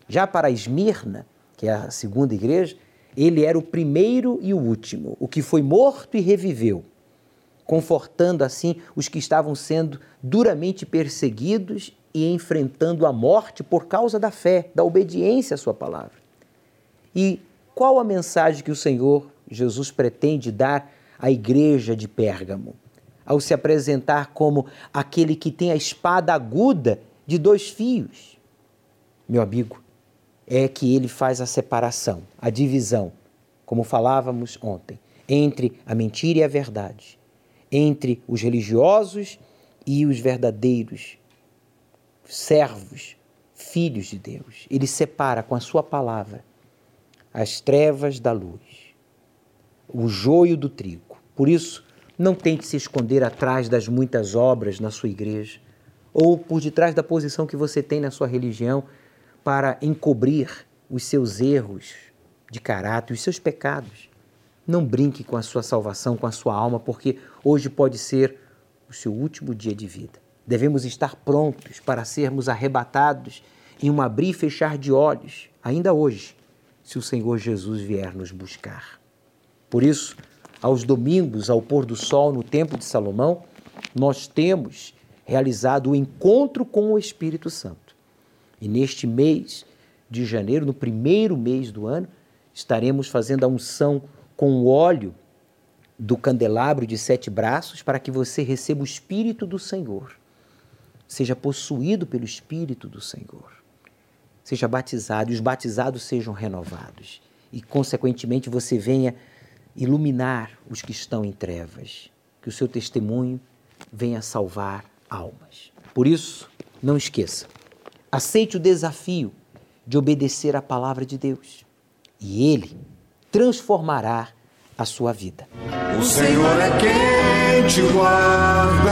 S11: Já para Esmirna, que é a segunda igreja, ele era o primeiro e o último, o que foi morto e reviveu confortando assim os que estavam sendo duramente perseguidos e enfrentando a morte por causa da fé, da obediência à Sua palavra. E qual a mensagem que o Senhor Jesus pretende dar à igreja de Pérgamo? Ao se apresentar como aquele que tem a espada aguda de dois fios. Meu amigo, é que ele faz a separação, a divisão, como falávamos ontem, entre a mentira e a verdade entre os religiosos e os verdadeiros servos, filhos de Deus. Ele separa com a sua palavra as trevas da luz, o joio do trigo. Por isso, não tente se esconder atrás das muitas obras na sua igreja ou por detrás da posição que você tem na sua religião para encobrir os seus erros de caráter, os seus pecados. Não brinque com a sua salvação, com a sua alma, porque hoje pode ser o seu último dia de vida. Devemos estar prontos para sermos arrebatados em um abrir e fechar de olhos, ainda hoje, se o Senhor Jesus vier nos buscar. Por isso, aos domingos, ao pôr do sol no Templo de Salomão, nós temos realizado o encontro com o Espírito Santo. E neste mês de janeiro, no primeiro mês do ano, estaremos fazendo a unção com o óleo do candelabro de sete braços para que você receba o Espírito do Senhor, seja possuído pelo Espírito do Senhor, seja batizado e os batizados sejam renovados e, consequentemente, você venha iluminar os que estão em trevas, que o seu testemunho venha salvar almas. Por isso, não esqueça, aceite o desafio de obedecer à palavra de Deus e Ele transformará a sua vida.
S4: O Senhor é quem te guarda,